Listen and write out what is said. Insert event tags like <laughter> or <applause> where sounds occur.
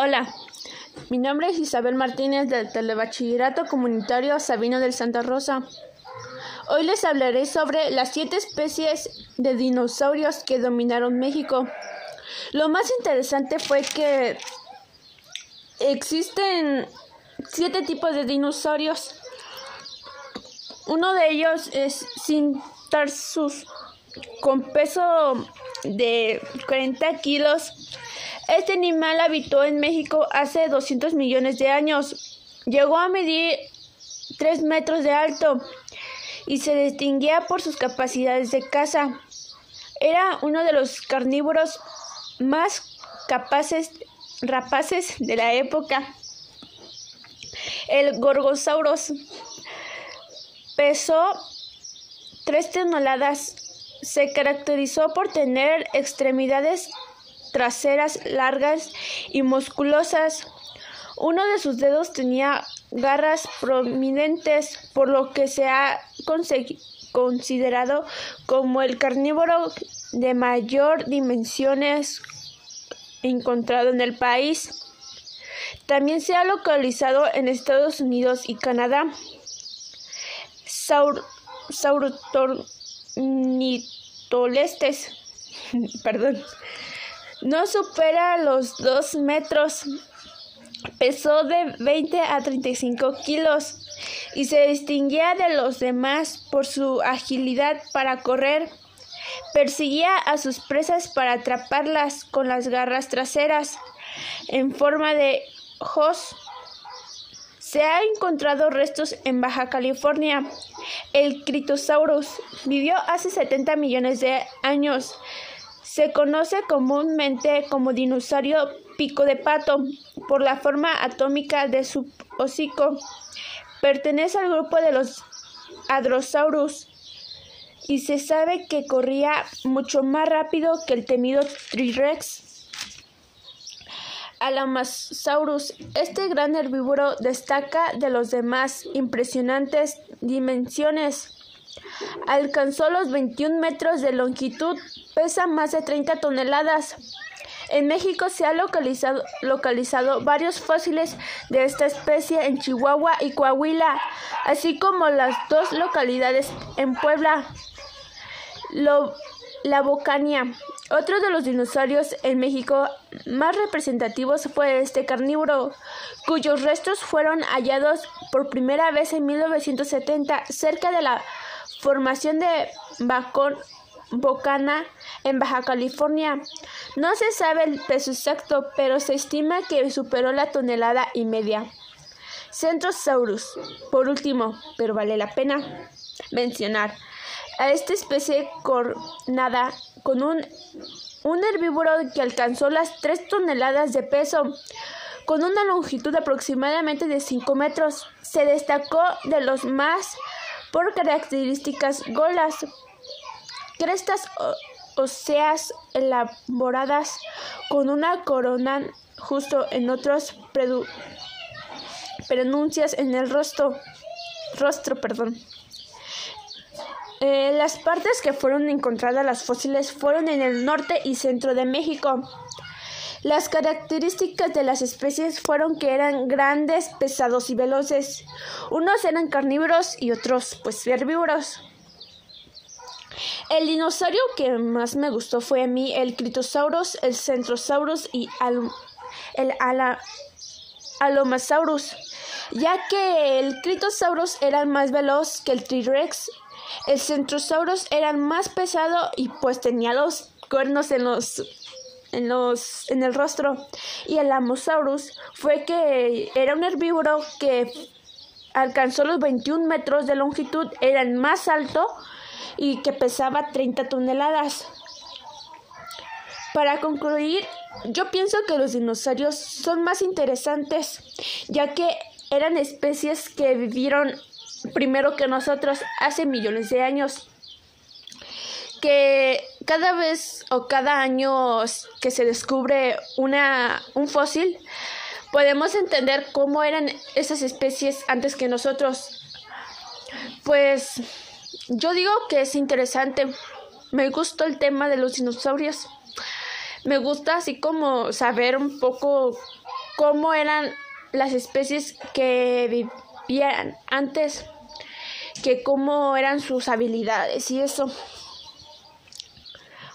Hola, mi nombre es Isabel Martínez del Telebachillerato Comunitario Sabino del Santa Rosa. Hoy les hablaré sobre las siete especies de dinosaurios que dominaron México. Lo más interesante fue que existen siete tipos de dinosaurios. Uno de ellos es Sintarsus, con peso de 40 kilos este animal habitó en México hace 200 millones de años. Llegó a medir 3 metros de alto y se distinguía por sus capacidades de caza. Era uno de los carnívoros más capaces, rapaces de la época. El Gorgosaurus pesó 3 toneladas. Se caracterizó por tener extremidades traseras largas y musculosas. Uno de sus dedos tenía garras prominentes, por lo que se ha considerado como el carnívoro de mayor dimensiones encontrado en el país. También se ha localizado en Estados Unidos y Canadá. Saur, <laughs> perdón, no supera los 2 metros. Pesó de 20 a 35 kilos y se distinguía de los demás por su agilidad para correr. Perseguía a sus presas para atraparlas con las garras traseras en forma de jos. Se han encontrado restos en Baja California. El Critosaurus vivió hace 70 millones de años. Se conoce comúnmente como dinosaurio pico de pato por la forma atómica de su hocico. Pertenece al grupo de los Hadrosaurus y se sabe que corría mucho más rápido que el temido T-Rex. Alamosaurus. Este gran herbívoro destaca de los demás impresionantes dimensiones. Alcanzó los 21 metros de longitud, pesa más de 30 toneladas. En México se han localizado, localizado, varios fósiles de esta especie en Chihuahua y Coahuila, así como las dos localidades en Puebla. la Bocania. Otro de los dinosaurios en México más representativos fue este carnívoro, cuyos restos fueron hallados por primera vez en 1970 cerca de la Formación de Bacón Bocana en Baja California. No se sabe el peso exacto, pero se estima que superó la tonelada y media. Centrosaurus. Por último, pero vale la pena mencionar a esta especie cornada con un, un herbívoro que alcanzó las 3 toneladas de peso con una longitud aproximadamente de 5 metros. Se destacó de los más por características golas, crestas óseas elaboradas con una corona justo en otros pronuncias en el rostro, rostro perdón. Eh, las partes que fueron encontradas las fósiles fueron en el norte y centro de México. Las características de las especies fueron que eran grandes, pesados y veloces. Unos eran carnívoros y otros pues herbívoros. El dinosaurio que más me gustó fue a mí el Critosaurus, el Centrosaurus y el Alomasaurus, ya que el Critosaurus era más veloz que el T-Rex. El Centrosaurus era más pesado y pues tenía los cuernos en los en, los, en el rostro. Y el Amosaurus fue que era un herbívoro que alcanzó los 21 metros de longitud, era el más alto y que pesaba 30 toneladas. Para concluir, yo pienso que los dinosaurios son más interesantes, ya que eran especies que vivieron primero que nosotros hace millones de años que cada vez o cada año que se descubre una, un fósil, podemos entender cómo eran esas especies antes que nosotros. Pues yo digo que es interesante. Me gustó el tema de los dinosaurios. Me gusta así como saber un poco cómo eran las especies que vivían antes, que cómo eran sus habilidades y eso.